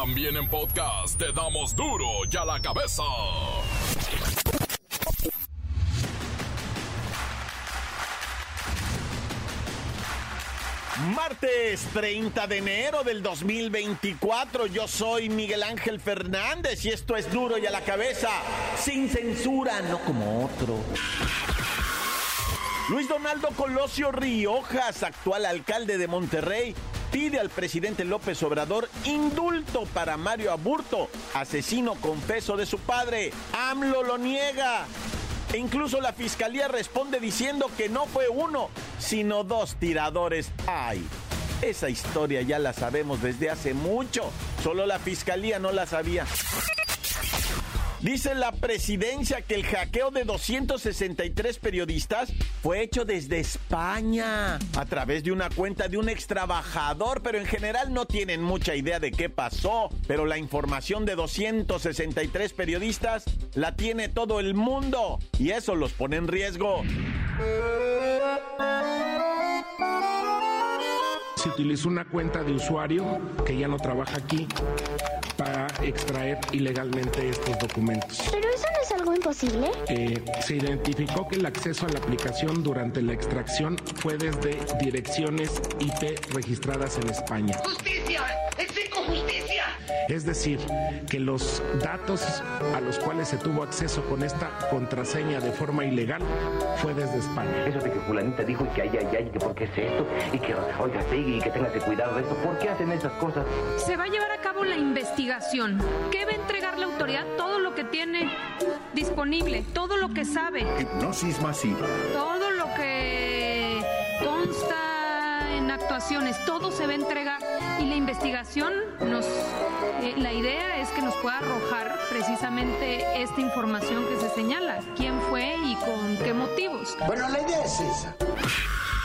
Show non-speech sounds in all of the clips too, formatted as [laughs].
También en podcast te damos duro y a la cabeza. Martes 30 de enero del 2024, yo soy Miguel Ángel Fernández y esto es duro y a la cabeza, sin censura, no como otro. Luis Donaldo Colosio Riojas, actual alcalde de Monterrey, pide al presidente López Obrador indulto para Mario Aburto, asesino confeso de su padre. AMLO lo niega. E incluso la fiscalía responde diciendo que no fue uno, sino dos tiradores. ¡Ay! Esa historia ya la sabemos desde hace mucho, solo la fiscalía no la sabía. Dice la presidencia que el hackeo de 263 periodistas fue hecho desde España a través de una cuenta de un ex trabajador, pero en general no tienen mucha idea de qué pasó. Pero la información de 263 periodistas la tiene todo el mundo y eso los pone en riesgo. Se utilizó una cuenta de usuario que ya no trabaja aquí para extraer ilegalmente estos documentos. ¿Pero eso no es algo imposible? Eh, se identificó que el acceso a la aplicación durante la extracción fue desde direcciones IP registradas en España. ¡Justicia! ¡Exijo justicia! Es decir, que los datos a los cuales se tuvo acceso con esta contraseña de forma ilegal fue desde España. Eso de que fulanita dijo y que ay, ay, ay, que por qué es esto, y que oiga, sigue y que tengas cuidado de esto, ¿por qué hacen esas cosas? Se va a llevar a cabo la investigación. ¿Qué va a entregar la autoridad? Todo lo que tiene disponible, todo lo que sabe. Hipnosis masiva. Todo lo que consta en actuaciones, todo se va a entregar y la investigación nos eh, la idea es que nos pueda arrojar precisamente esta información que se señala, quién fue y con qué motivos. Bueno, la idea es esa.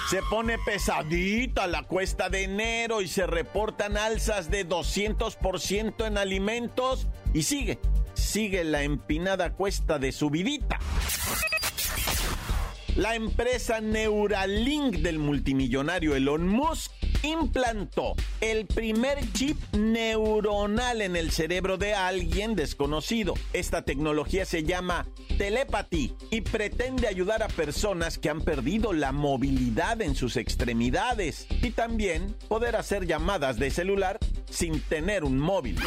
Se pone pesadita la cuesta de enero y se reportan alzas de 200% en alimentos y sigue, sigue la empinada cuesta de subidita. La empresa Neuralink del multimillonario Elon Musk implantó el primer chip neuronal en el cerebro de alguien desconocido. Esta tecnología se llama telepathy y pretende ayudar a personas que han perdido la movilidad en sus extremidades y también poder hacer llamadas de celular sin tener un móvil.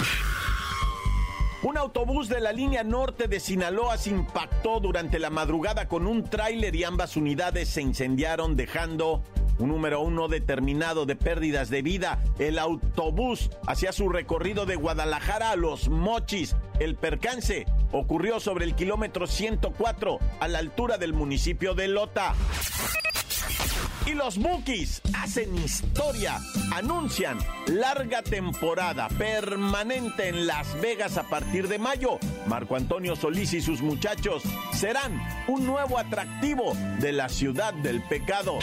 Un autobús de la línea norte de Sinaloa se impactó durante la madrugada con un tráiler y ambas unidades se incendiaron dejando un número uno determinado de pérdidas de vida. El autobús hacía su recorrido de Guadalajara a Los Mochis. El percance ocurrió sobre el kilómetro 104 a la altura del municipio de Lota. Y los Bookies hacen historia, anuncian larga temporada permanente en Las Vegas a partir de mayo. Marco Antonio Solís y sus muchachos serán un nuevo atractivo de la ciudad del pecado.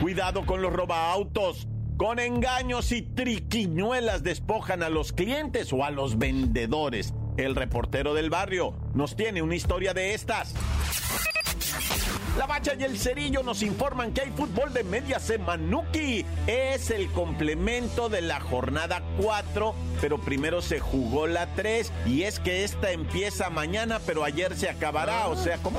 Cuidado con los robaautos. Con engaños y triquiñuelas despojan a los clientes o a los vendedores. El reportero del barrio nos tiene una historia de estas. La Bacha y el Cerillo nos informan que hay fútbol de media semanuki. Es el complemento de la jornada 4, pero primero se jugó la 3 y es que esta empieza mañana, pero ayer se acabará, o sea, ¿cómo?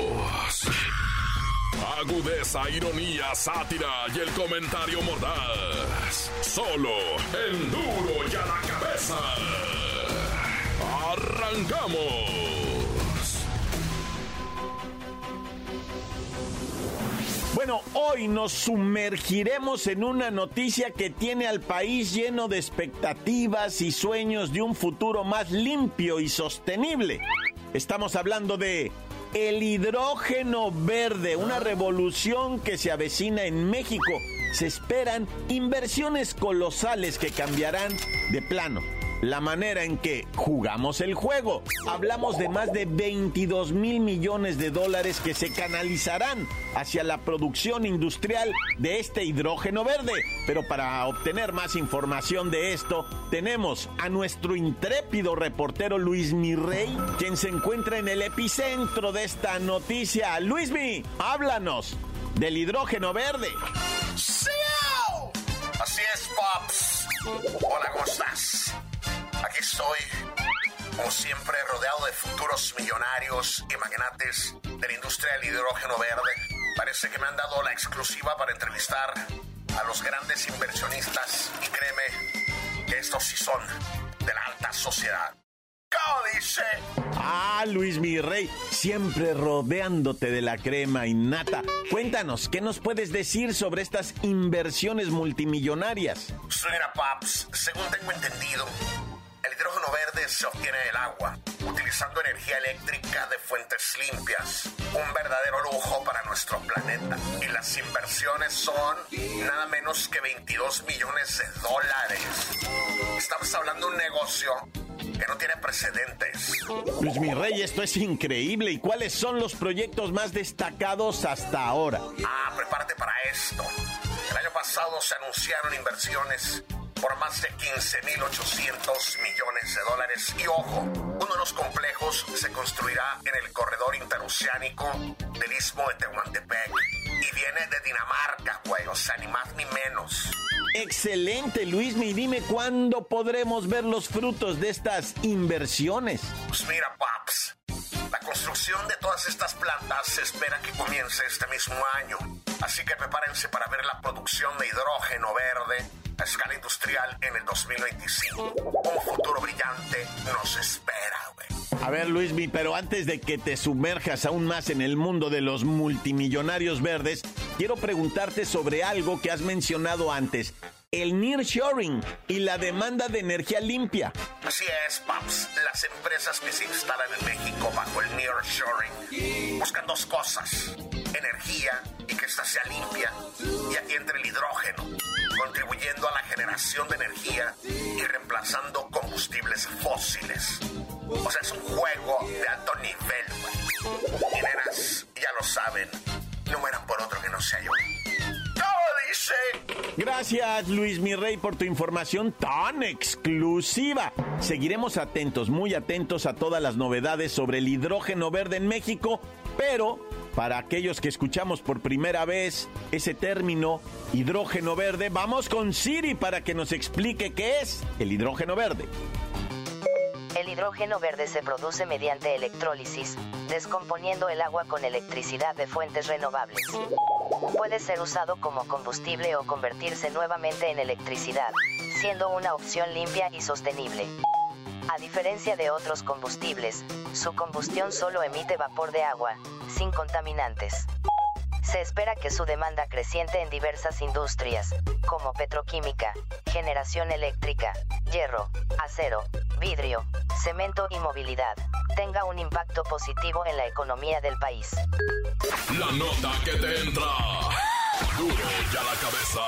Agudeza, ironía, sátira y el comentario mordaz. Solo el duro y a la cabeza. ¡Arrancamos! Bueno, hoy nos sumergiremos en una noticia que tiene al país lleno de expectativas y sueños de un futuro más limpio y sostenible. Estamos hablando de el hidrógeno verde, una revolución que se avecina en México. Se esperan inversiones colosales que cambiarán de plano la manera en que jugamos el juego. Hablamos de más de 22 mil millones de dólares que se canalizarán hacia la producción industrial de este hidrógeno verde. Pero para obtener más información de esto, tenemos a nuestro intrépido reportero Luis Mirrey, quien se encuentra en el epicentro de esta noticia. Luismi, háblanos del hidrógeno verde. ¡Sí! Así es, Pops. Hola, ¿cómo estás? Aquí estoy, como siempre, rodeado de futuros millonarios y magnates de la industria del hidrógeno verde. Parece que me han dado la exclusiva para entrevistar a los grandes inversionistas y créeme que estos sí son de la alta sociedad. ¿Cómo dice? Ah, Luis mi rey, siempre rodeándote de la crema innata. Cuéntanos, ¿qué nos puedes decir sobre estas inversiones multimillonarias? Mira, Paps, según tengo entendido, hidrógeno verde se obtiene del agua, utilizando energía eléctrica de fuentes limpias. Un verdadero lujo para nuestro planeta. Y las inversiones son nada menos que 22 millones de dólares. Estamos hablando de un negocio que no tiene precedentes. Luis mi rey, esto es increíble. ¿Y cuáles son los proyectos más destacados hasta ahora? Ah, prepárate para esto. El año pasado se anunciaron inversiones por más de 15.800 millones de dólares. Y ojo, uno de los complejos se construirá en el corredor interoceánico del istmo de Tehuantepec. Y viene de Dinamarca, güey, o sea, ni más ni menos. Excelente, Luis. Y dime cuándo podremos ver los frutos de estas inversiones. Pues mira, Paps, construcción de todas estas plantas se espera que comience este mismo año. Así que prepárense para ver la producción de hidrógeno verde a escala industrial en el 2025. Un futuro brillante nos espera. A ver, Luismi, pero antes de que te sumerjas aún más en el mundo de los multimillonarios verdes, quiero preguntarte sobre algo que has mencionado antes. El nearshoring y la demanda de energía limpia. Así es, Paps. Las empresas que se instalan en México bajo el nearshoring buscan dos cosas. Energía y que ésta sea limpia. Y aquí entra el hidrógeno, contribuyendo a la generación de energía y reemplazando combustibles fósiles. O sea, es un juego de alto nivel, güey. Ya lo saben, no mueran por otro que no sea yo. Gracias, Luis mi rey, por tu información tan exclusiva. Seguiremos atentos, muy atentos a todas las novedades sobre el hidrógeno verde en México, pero para aquellos que escuchamos por primera vez ese término hidrógeno verde, vamos con Siri para que nos explique qué es el hidrógeno verde. El hidrógeno verde se produce mediante electrólisis, descomponiendo el agua con electricidad de fuentes renovables. Puede ser usado como combustible o convertirse nuevamente en electricidad, siendo una opción limpia y sostenible. A diferencia de otros combustibles, su combustión solo emite vapor de agua, sin contaminantes. Se espera que su demanda creciente en diversas industrias, como petroquímica, generación eléctrica, hierro, acero, vidrio, cemento y movilidad, tenga un impacto positivo en la economía del país. La nota que te entra. Duro ya la cabeza.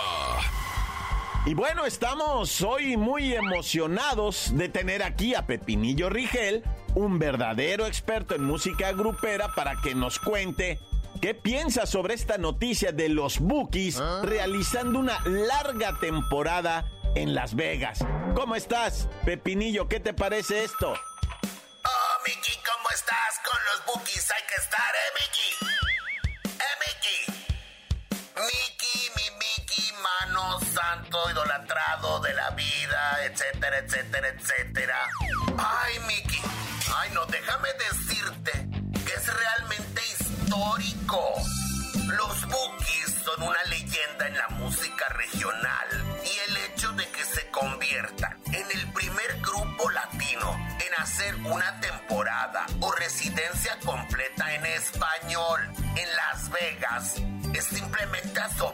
Y bueno, estamos hoy muy emocionados de tener aquí a Pepinillo Rigel, un verdadero experto en música grupera, para que nos cuente qué piensa sobre esta noticia de los Bookies realizando una larga temporada en Las Vegas. ¿Cómo estás, Pepinillo? ¿Qué te parece esto? Oh, Mickey, ¿cómo estás? Con los bookies hay que estar, ¿eh, Mickey? ¿Eh, Mickey? Mickey, mi Mickey, mano santo, idolatrado de la vida, etcétera, etcétera, etcétera. Ay, Mickey. Ay, no, déjame decirte que es realmente histórico. Una temporada o residencia completa en español en Las Vegas es simplemente asombroso.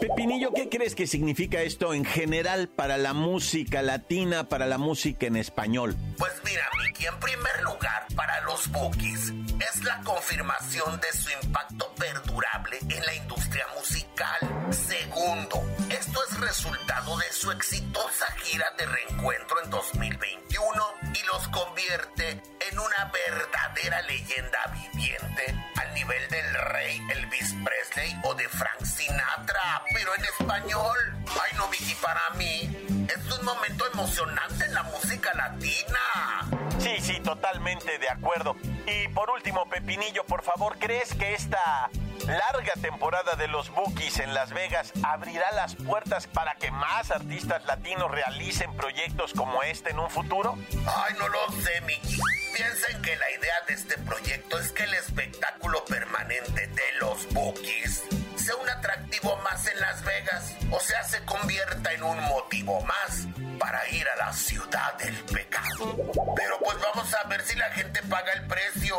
Pepinillo, ¿qué crees que significa esto en general para la música latina, para la música en español? Pues mira, Mickey, en primer lugar, para los Bookies, es la confirmación de su impacto perdurable en la industria musical. Segundo, Esto es resultado de su exitosa gira de reencuentro en 2021 y los convierte en una verdadera leyenda viviente al nivel del rey Elvis Presley o de Frank Sinatra, pero en español. Ay no, Vicky, para mí es un momento emocionante en la música latina. Sí, sí, totalmente de acuerdo. Y por último, Pepinillo, por favor, ¿crees que esta larga temporada de los Bookies en Las Vegas abrirá las puertas para que más artistas latinos realicen proyectos como este en un futuro? Ay, no lo sé, Mickey. Piensen que la idea de este proyecto es que el espectáculo permanente de los Bookies sea un atractivo más en Las Vegas, o sea, se convierta en un motivo más para ir a la ciudad del pecado. Pero pues vamos a ver si la gente paga el precio.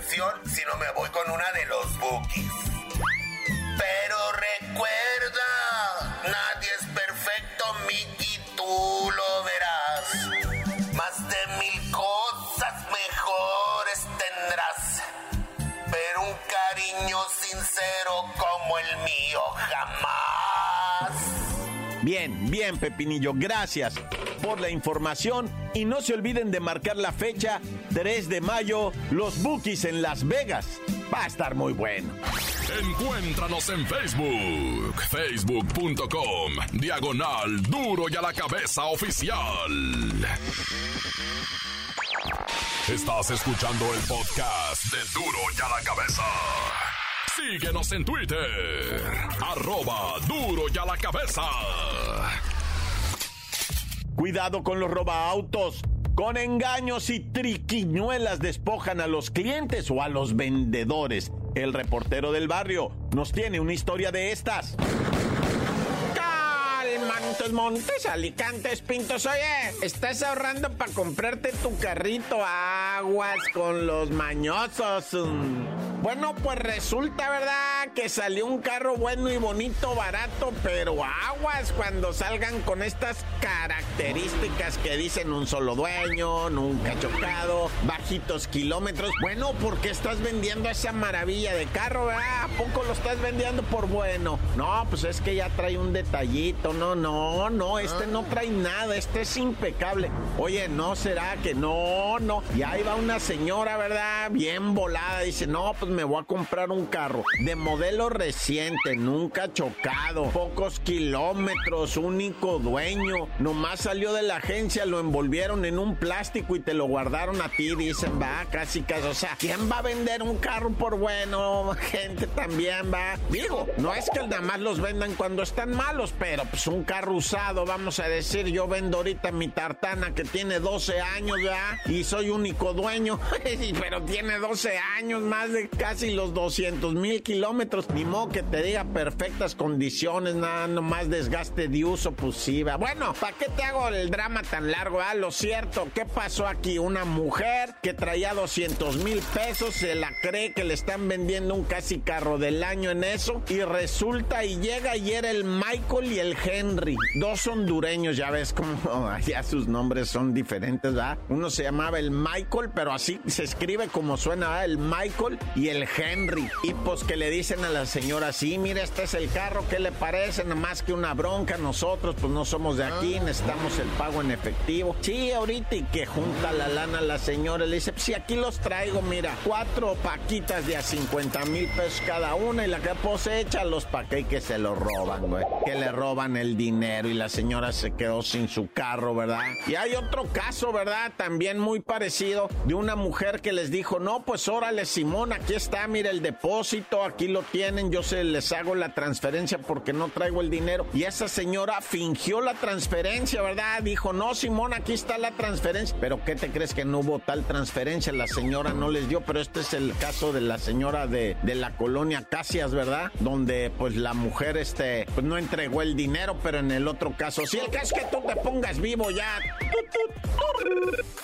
Canción, sino me voy con una de los bookies. Pero recuerda, Bien, bien, Pepinillo, gracias por la información y no se olviden de marcar la fecha 3 de mayo, los Bookies en Las Vegas. Va a estar muy bueno. Encuéntranos en Facebook, facebook.com, diagonal duro y a la cabeza oficial. Estás escuchando el podcast de duro y a la cabeza. Síguenos en Twitter, arroba duro y a la cabeza. Cuidado con los robaautos. Con engaños y triquiñuelas despojan a los clientes o a los vendedores. El reportero del barrio nos tiene una historia de estas. Montes, Montes, Alicantes, Pintos. Oye, estás ahorrando para comprarte tu carrito aguas con los mañosos. Bueno, pues resulta, ¿verdad? Que salió un carro bueno y bonito, barato, pero aguas cuando salgan con estas características que dicen un solo dueño, nunca chocado, bajitos kilómetros. Bueno, ¿por qué estás vendiendo esa maravilla de carro, verdad? ¿A poco lo estás vendiendo por bueno? No, pues es que ya trae un detallito, no, no, no, este no trae nada, este es impecable. Oye, ¿no será que no, no? Y ahí va una señora, ¿verdad? Bien volada, dice, no, pues me voy a comprar un carro de modelo reciente, nunca chocado, pocos kilómetros, único dueño. Nomás salió de la agencia, lo envolvieron en un plástico y te lo guardaron a ti, dicen, va, casi casi. O sea, ¿quién va a vender un carro por bueno? [laughs] Gente también va. Digo, no es que nada más los vendan cuando están malos, pero pues un carro usado, vamos a decir, yo vendo ahorita mi tartana que tiene 12 años, ¿verdad? Y soy único dueño, [laughs] pero tiene 12 años, más de casi los 200 mil kilómetros. Ni modo que te diga perfectas condiciones, nada, más desgaste de uso, pues sí. Bueno, ¿para qué te hago el drama tan largo? Ah, lo cierto, ¿qué pasó aquí? Una mujer que traía 200 mil pesos, se la cree que le están vendiendo un casi carro del año en eso, y resulta y llega y era el Michael y el Henry, dos hondureños, ya ves cómo [laughs] ya sus nombres son diferentes, ¿verdad? Uno se llamaba el Michael, pero así se escribe como suena, ¿verdad? El Michael y el Henry. Y pues que le dicen a la señora, sí, mire, este es el carro, ¿qué le parece? Nada más que una bronca, nosotros pues no somos de aquí, necesitamos el pago en efectivo. Sí, ahorita y que junta la lana la señora, le dice, pues sí, aquí los traigo, mira, cuatro paquitas de a 50 mil pesos cada una y la que posecha los paqué que se lo roban, güey. Que le roban el dinero y la señora se quedó sin su carro, ¿verdad? Y hay otro caso, ¿verdad? También muy parecido de una mujer que les dijo, no, pues órale, Simón, aquí está, mire el depósito, aquí lo tienen, yo se les hago la transferencia porque no traigo el dinero. Y esa señora fingió la transferencia, ¿verdad? Dijo, no, Simón, aquí está la transferencia. Pero ¿qué te crees que no hubo tal transferencia? La señora no les dio, pero este es el caso de la señora de, de la colonia Casias, ¿verdad? Donde pues la mujer, este, pues no entregó el dinero, pero en el otro caso, sí, el caso es que tú te pongas vivo ya.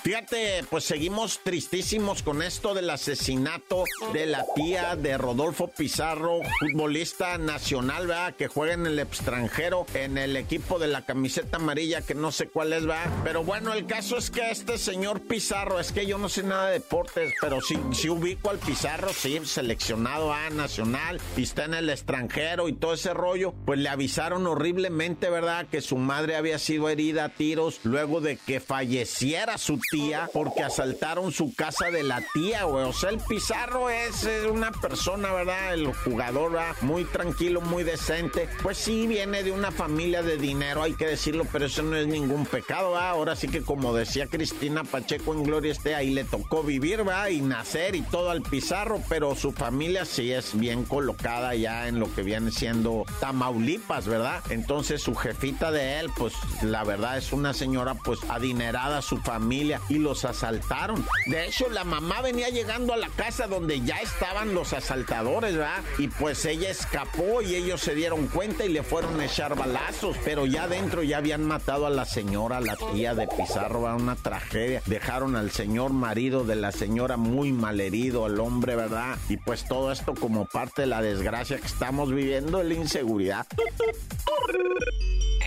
Fíjate, pues seguimos tristísimos con esto del asesinato de la tía de Rodolfo Pizarro, futbolista nacional, ¿verdad? Que juega en el extranjero, en el equipo de la camiseta amarilla, que no sé cuál es, ¿verdad? Pero bueno, el caso es que este señor Pizarro, es que yo no sé nada de deportes, pero sí, sí ubico al Pizarro, sí, seleccionado a nacional, y está en el extranjero y todo ese rollo, pues le avisaron horriblemente, ¿verdad? Que su madre había sido herida a tiros luego de que falleciera su tía porque asaltaron su casa de la tía, güey. O sea, el Pizarro es, una persona, ¿verdad? El jugador, ¿verdad? Muy tranquilo, muy decente. Pues sí, viene de una familia de dinero, hay que decirlo, pero eso no es ningún pecado, ¿verdad? Ahora sí que como decía Cristina Pacheco en Gloria esté, ahí le tocó vivir, ¿verdad? Y nacer y todo al Pizarro, pero su familia sí es bien colocada ya en lo que viene siendo Tamaulipas, ¿verdad? Entonces su jefita de él, pues la verdad es una señora pues adinerada, su familia, y los asaltaron. De hecho, la mamá venía llegando a la casa donde ya estaban los asaltadores, ¿verdad? Y pues ella escapó y ellos se dieron cuenta y le fueron a echar balazos, pero ya adentro ya habían matado a la señora, la tía de Pizarro, ¿verdad? una tragedia. Dejaron al señor marido de la señora muy malherido, al hombre, ¿verdad? Y pues todo esto como parte de la desgracia que estamos viviendo, la inseguridad.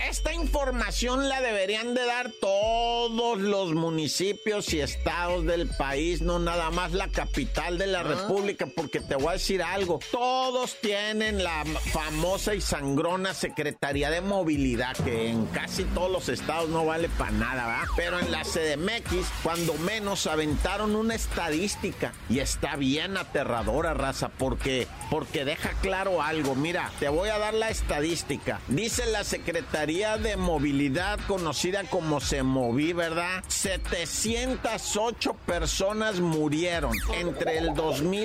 Esta información la deberían de dar todos los municipios y estados del país, no nada más la capital de la República, porque te voy a decir algo, todos tienen la famosa y sangrona Secretaría de Movilidad, que en casi todos los estados no vale para nada, ¿verdad? Pero en la CDMX, cuando menos aventaron una estadística, y está bien aterradora, raza, porque, porque deja claro algo, mira, te voy a dar la estadística, dice la Secretaría de Movilidad conocida como Se Moví, ¿verdad? 708 personas murieron entre el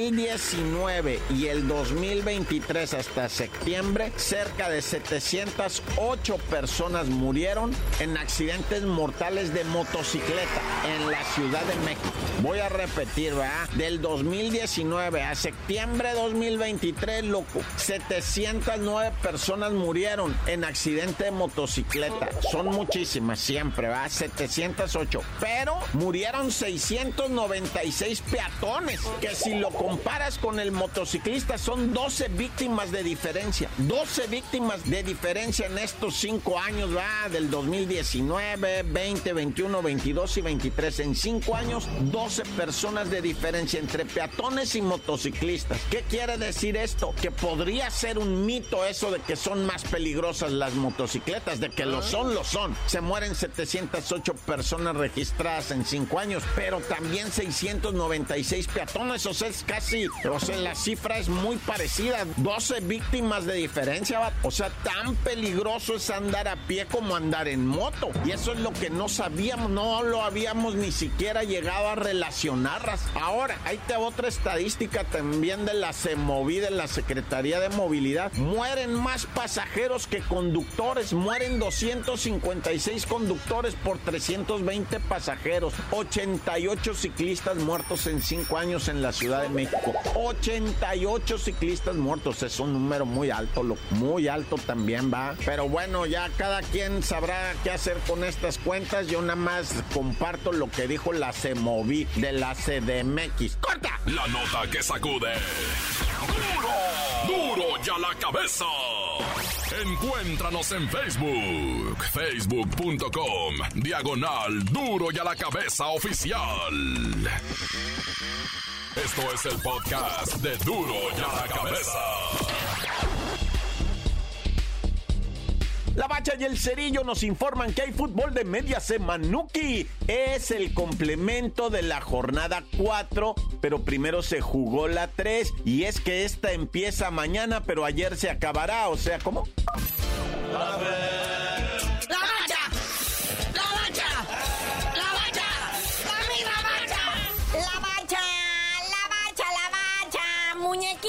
2019 y el 2023 hasta septiembre. Cerca de 708 personas murieron en accidentes mortales de motocicleta en la Ciudad de México. Voy a repetir, ¿verdad? Del 2019 a septiembre 2023, loco, 709 personas murieron en accidente de motocicleta. Son muchísimas siempre, va 708. Pero murieron 696 peatones. Que si lo comparas con el motociclista, son 12 víctimas de diferencia. 12 víctimas de diferencia en estos 5 años, va del 2019, 20, 21, 22 y 23. En 5 años, 12 personas de diferencia entre peatones y motociclistas. ¿Qué quiere decir esto? Que podría ser un mito eso de que son más peligrosas las motocicletas de que lo son, lo son. Se mueren 708 personas registradas en 5 años, pero también 696 peatones, o sea, es casi, o sea, la cifra es muy parecida, 12 víctimas de diferencia, o sea, tan peligroso es andar a pie como andar en moto. Y eso es lo que no sabíamos, no lo habíamos ni siquiera llegado a relacionar. Ahora, ahí te otra estadística también de la CEMOVI, de la Secretaría de Movilidad. Mueren más pasajeros que conductores, mueren 256 conductores por 320 pasajeros, 88 ciclistas muertos en 5 años en la Ciudad de México. 88 ciclistas muertos, es un número muy alto, muy alto también va. Pero bueno, ya cada quien sabrá qué hacer con estas cuentas. Yo nada más comparto lo que dijo la CEMOVI de la CDMX. ¡Corta! La nota que sacude. ¡Duro! ¡Duro ya la cabeza! Encuéntranos en Facebook, facebook.com, diagonal duro y a la cabeza oficial. Esto es el podcast de duro y a la cabeza. La Bacha y el Cerillo nos informan que hay fútbol de media semanuki. Es el complemento de la jornada 4, pero primero se jugó la 3. Y es que esta empieza mañana, pero ayer se acabará. O sea, ¿cómo? ¡La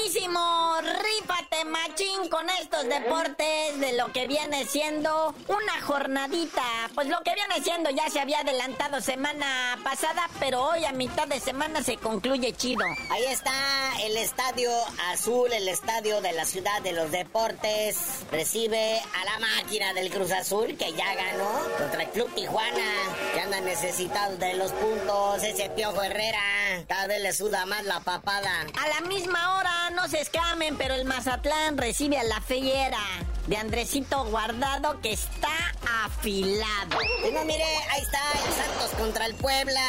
¡Muñequísimo! ¡Rípate, machín con estos deportes de lo que viene siendo una jornadita. Pues lo que viene siendo ya se había adelantado semana pasada, pero hoy a mitad de semana se concluye chido. Ahí está el Estadio Azul, el estadio de la ciudad de los deportes. Recibe a la máquina del Cruz Azul que ya ganó contra el Club Tijuana, que anda necesitado de los puntos. Ese Piojo Herrera, cada vez le suda más la papada. A la misma hora, no se escamen, pero el Mazatlán recibe a la Feyera de Andresito Guardado que está afilado. No, mire, ahí está el Santos contra el Puebla.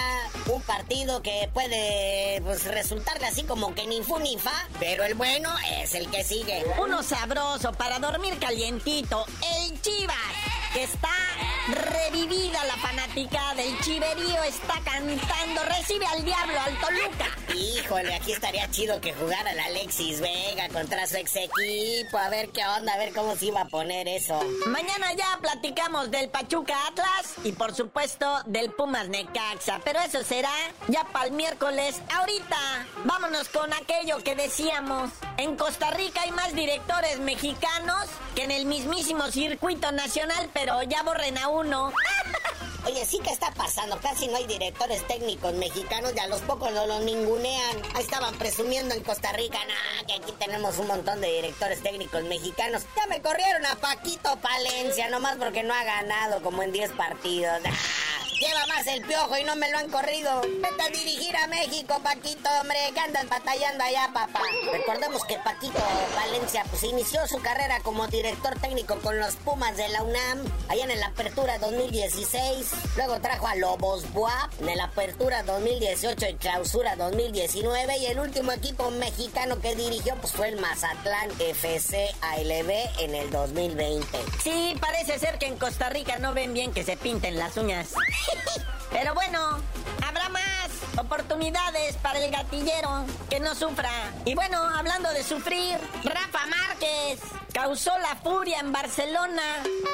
Un partido que puede pues, resultarle así como que ni fu ni fa, pero el bueno es el que sigue. Uno sabroso para dormir calientito. El Chivas, que está revivida la fanática del chiverío, está cantando, recibe al diablo, al Toluca. Híjole, aquí estaría chido que jugara el Alexis Vega contra su ex equipo, a ver qué onda, a ver cómo se iba a poner eso. Mañana ya platicamos del Pachuca Atlas y por supuesto del Pumas Necaxa, pero eso será ya para el miércoles. Ahorita, vámonos con aquello que decíamos. En Costa Rica hay más directores mexicanos que en el mismísimo circuito nacional, pero ya borren a uno. [laughs] Oye, sí que está pasando, casi no hay directores técnicos mexicanos y a los pocos no los ningunean. Ahí estaban presumiendo en Costa Rica, nah, que aquí tenemos un montón de directores técnicos mexicanos. Ya me corrieron a Paquito Palencia, nomás porque no ha ganado como en 10 partidos. Lleva más el piojo y no me lo han corrido. Vete a dirigir a México, Paquito, hombre, que andas batallando allá, papá. Recordemos que Paquito Valencia pues inició su carrera como director técnico con los Pumas de la UNAM, allá en la Apertura 2016. Luego trajo a Lobos Buap en la Apertura 2018 y Clausura 2019. Y el último equipo mexicano que dirigió pues fue el Mazatlán FC ALB en el 2020. Sí, parece ser que en Costa Rica no ven bien que se pinten las uñas. [laughs] Pero bueno, habrá más oportunidades para el gatillero que no sufra. Y bueno, hablando de sufrir, Rafa Márquez causó la furia en Barcelona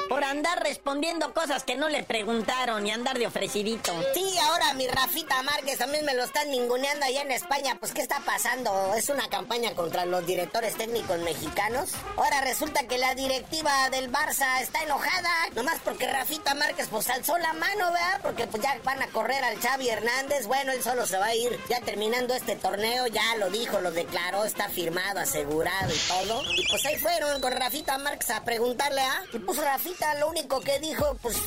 por andar respondiendo cosas que no le preguntaron y andar de ofrecidito. Sí, ahora mi Rafita Márquez también me lo están ninguneando allá en España. Pues, ¿qué está pasando? ¿Es una campaña contra los directores técnicos mexicanos? Ahora resulta que la directiva del Barça está enojada, nomás porque Rafita Márquez pues alzó la mano, ¿verdad? Porque pues ya van a correr al Xavi Hernández. Bueno, él solo se va a ir ya terminando este torneo, ya lo dijo, lo declaró, está firmado, asegurado y todo. Y pues ahí fueron con Rafita Márquez a preguntarle a... Y pues Rafita lo único que dijo, pues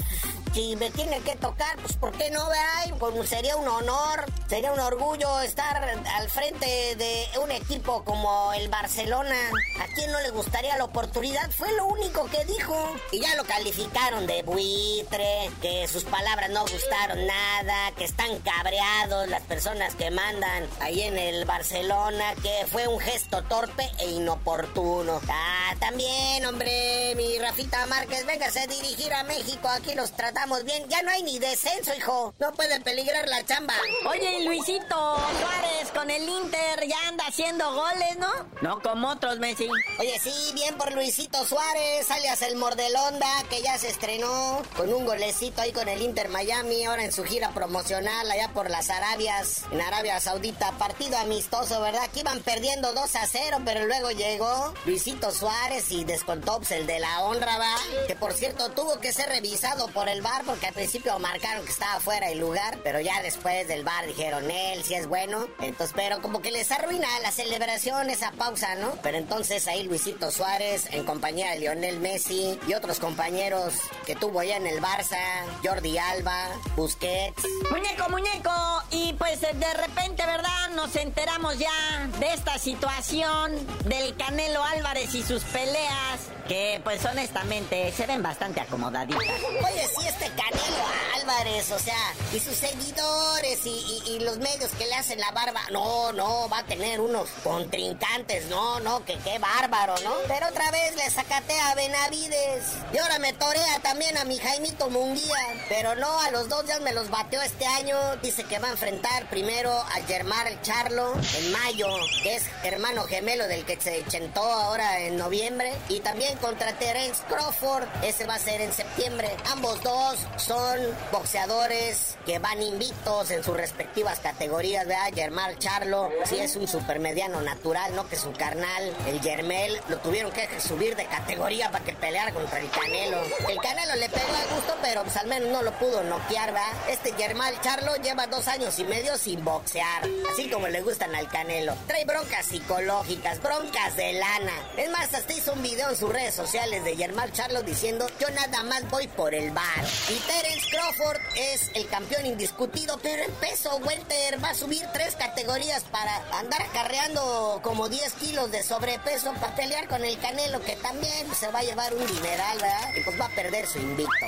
si me tiene que tocar, pues ¿por qué no, veáis? Pues sería un honor, sería un orgullo estar al frente de un equipo como el Barcelona. ¿A quién no le gustaría la oportunidad? Fue lo único que dijo. Y ya lo calificaron de buitre, que sus palabras no gustaron nada, que están cabreados las personas que mandan ahí en el Barcelona, que fue un gesto torpe e inoportuno. Ah, también, hombre, mi Rafita Márquez, véngase a dirigir a México, aquí los tratamos bien. Ya no hay ni descenso, hijo. No puede peligrar la chamba. Oye, Luisito Suárez con el Inter ya anda haciendo goles, ¿no? No como otros, Messi. Oye, sí, bien por Luisito Suárez, alias el Mordelonda, que ya se estrenó con un golecito ahí con el Inter Miami, ahora en su gira promocional allá por las Arabias, en Arabia Saudita. Partido amistoso, ¿verdad? Que iban perdiendo 2 a 0, pero luego llegó Luisito Suárez y descontó pues, el de la honra, va. Que por cierto tuvo que ser revisado por el bar porque al principio marcaron que estaba fuera el lugar, pero ya después del bar dijeron él si es bueno. Entonces, pero como que les arruina la celebración esa pausa, ¿no? Pero entonces ahí Luisito Suárez en compañía de Lionel Messi y otros compañeros que tuvo ya en el Barça, Jordi Alba, Busquets. Muñeco, muñeco, y pues de repente, ¿verdad? Nos enteramos ya de esta situación del Canelo Álvarez y sus peleas, que pues honestamente se ven bastante acomodaditas. Oye, sí, este Canelo Álvarez, o sea, y sus seguidores y, y, los medios que le hacen la barba. No, no, va a tener unos contrincantes, no, no, que qué bárbaro, ¿no? Pero otra vez le sacatea a Benavides. Y ahora me torea también a mi Jaimito Munguía. Pero no, a los dos ya me los bateó este año. Dice que va a enfrentar primero a Germán el Charlo en mayo, que es hermano gemelo del que se chentó ahora en noviembre. Y también contra Terence Crawford, ese va a ser en septiembre. Ambos dos son boxeadores que van invictos en sus respectivas categorías, ¿verdad? Germán Charlo, sí es un supermediano natural, ¿no? Que su carnal, el Germel, lo tuvieron que subir de categoría para que peleara contra el Canelo. El Canelo le pegó a gusto, pero pues al menos no lo pudo noquear, ¿verdad? Este Germán Charlo lleva dos años y medio sin boxear, así como le gustan al Canelo. Trae broncas psicológicas, broncas de lana. Es más, hasta hizo un video en sus redes sociales de Germán Charlo diciendo, yo nada más voy por el bar. Y Terence Crawford es el campeón indiscutido, pero en peso welter va a subir tres categorías para andar acarreando como 10 kilos de sobrepeso para pelear con el Canelo, que también se va a llevar un dineral, ¿verdad? Y pues va a perder su invicto.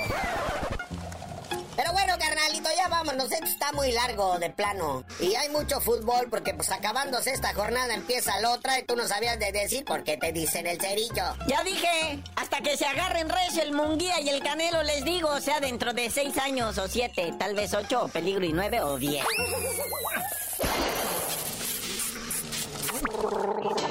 Ya vámonos. Esto está muy largo de plano. Y hay mucho fútbol porque pues acabándose esta jornada empieza la otra y tú no sabías de decir por qué te dicen el cerillo. Ya dije, hasta que se agarren Resh, el Munguía y el Canelo, les digo, o sea, dentro de seis años o siete, tal vez ocho, o peligro y nueve o diez. [laughs]